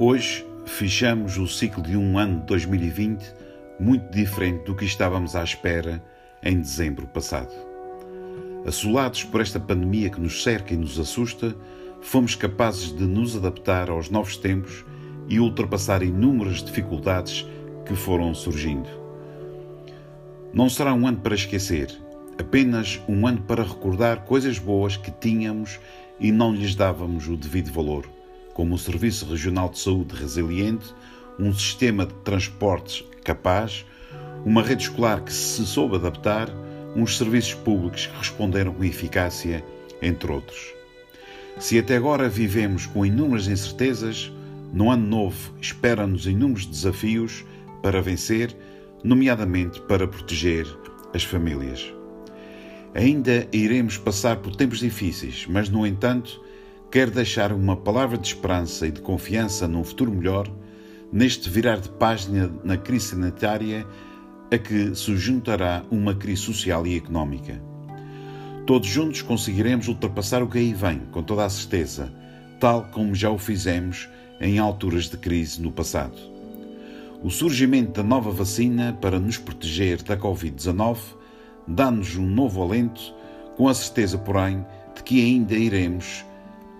Hoje fechamos o ciclo de um ano de 2020 muito diferente do que estávamos à espera em dezembro passado. Assolados por esta pandemia que nos cerca e nos assusta, fomos capazes de nos adaptar aos novos tempos e ultrapassar inúmeras dificuldades que foram surgindo. Não será um ano para esquecer, apenas um ano para recordar coisas boas que tínhamos e não lhes dávamos o devido valor como o Serviço Regional de Saúde resiliente, um sistema de transportes capaz, uma rede escolar que se soube adaptar, uns serviços públicos que responderam com eficácia, entre outros. Se até agora vivemos com inúmeras incertezas, no ano novo esperam-nos inúmeros desafios para vencer, nomeadamente para proteger as famílias. Ainda iremos passar por tempos difíceis, mas, no entanto, quer deixar uma palavra de esperança e de confiança num futuro melhor, neste virar de página na crise sanitária a que se juntará uma crise social e económica. Todos juntos conseguiremos ultrapassar o que aí vem, com toda a certeza, tal como já o fizemos em alturas de crise no passado. O surgimento da nova vacina para nos proteger da Covid-19 dá-nos um novo alento, com a certeza, porém, de que ainda iremos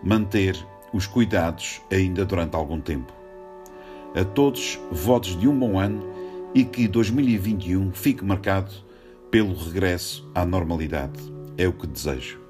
manter os cuidados ainda durante algum tempo. A todos, votos de um bom ano e que 2021 fique marcado pelo regresso à normalidade. É o que desejo.